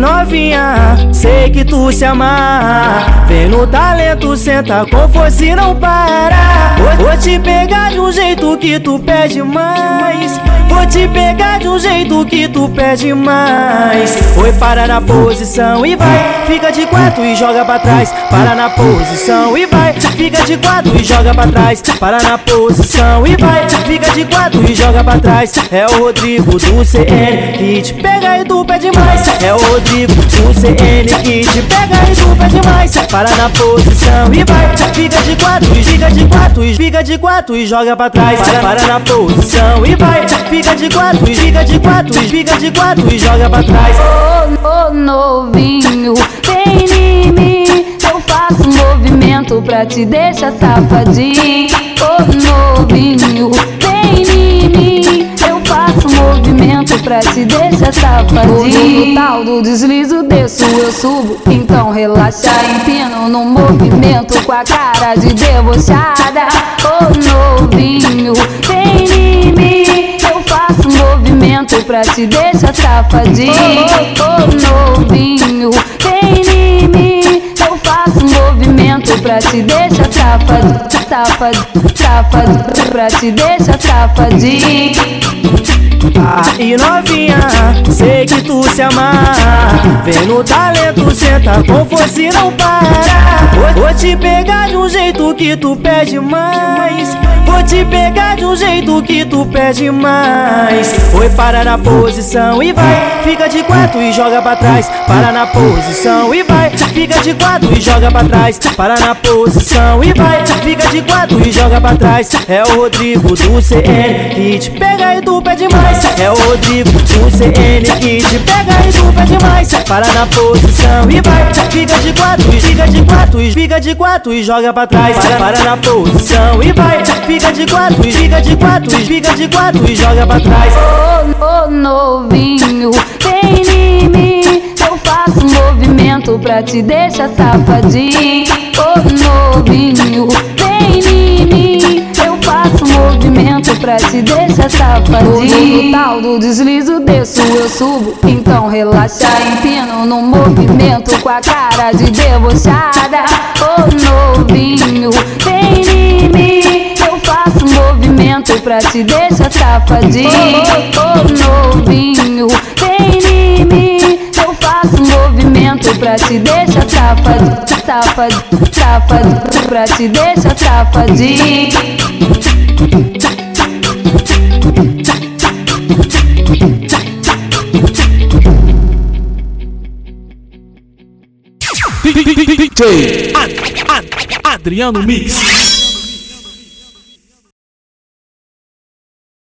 Novinha, sei que tu se amar Vem no talento, senta com força e não para. Vou, vou te pegar de um jeito que tu pede mais. Vou te pegar de um jeito que tu pede mais. Oi, para na posição e vai. Fica de quatro e joga pra trás. Para na posição e vai. Fica de quatro e joga pra trás. Para na posição e vai. Fica de quatro e joga pra trás. É o Rodrigo do CN que te pega e tu pede mais. É o Rodrigo do CN que te pega e tu pede mais. Para na posição e vai. Fica de quatro e fica de quatro e fica de quatro e joga pra trás Para, para na posição e vai. Fica de quatro e fica de quatro e fica de quatro e joga pra trás. Ô, ô novinho, vem em mim. Eu faço um movimento pra te deixar safadinho. Ô novinho, vem em mim. Eu faço um movimento pra te deixar safadinho. No tal do deslizo desço, eu subo. Então relaxa, empino no movimento Com a cara de debochada. Ô novinho, pra te deixar safadinho. Ô novinho, vem em mim. Eu faço um movimento pra te deixar safado Safado, safado Pra te deixar safadinho Aí novinha, sei que tu se amar Vem no talento, senta com força e não para. Vou, te pegar de um jeito que tu pede mais. Vou te pegar de um jeito que tu pede mais. Oi, para na posição e vai. Fica de quatro e joga pra trás. Para na posição e vai. Fica de quatro e joga pra trás. Para na posição e vai. Fica de quatro e joga pra trás. É o Rodrigo do CN que te pega e tu pede mais É o Rodrigo do CN que te pega e tu pede mais Para na posição e vai. Fica de quatro e fica de quatro e fica de quatro e joga pra trás. Para, na posição e vai. Fica de quatro e fica de quatro e fica de quatro e joga pra trás. Ô, ô novinho, vem em mim. Eu faço um movimento pra te deixar safadinho. Ô novinho, pra te deixar safadinho No tal do deslizo desço, eu subo. Então relaxa, empino no movimento Com a cara de debochada. Ô novinho, vem em mim. Eu faço um movimento pra te deixar safadinho. Ô novinho, vem em mim. Eu faço um movimento pra te deixar safado Safado, safado Pra te deixar safadinho Adriano Mix.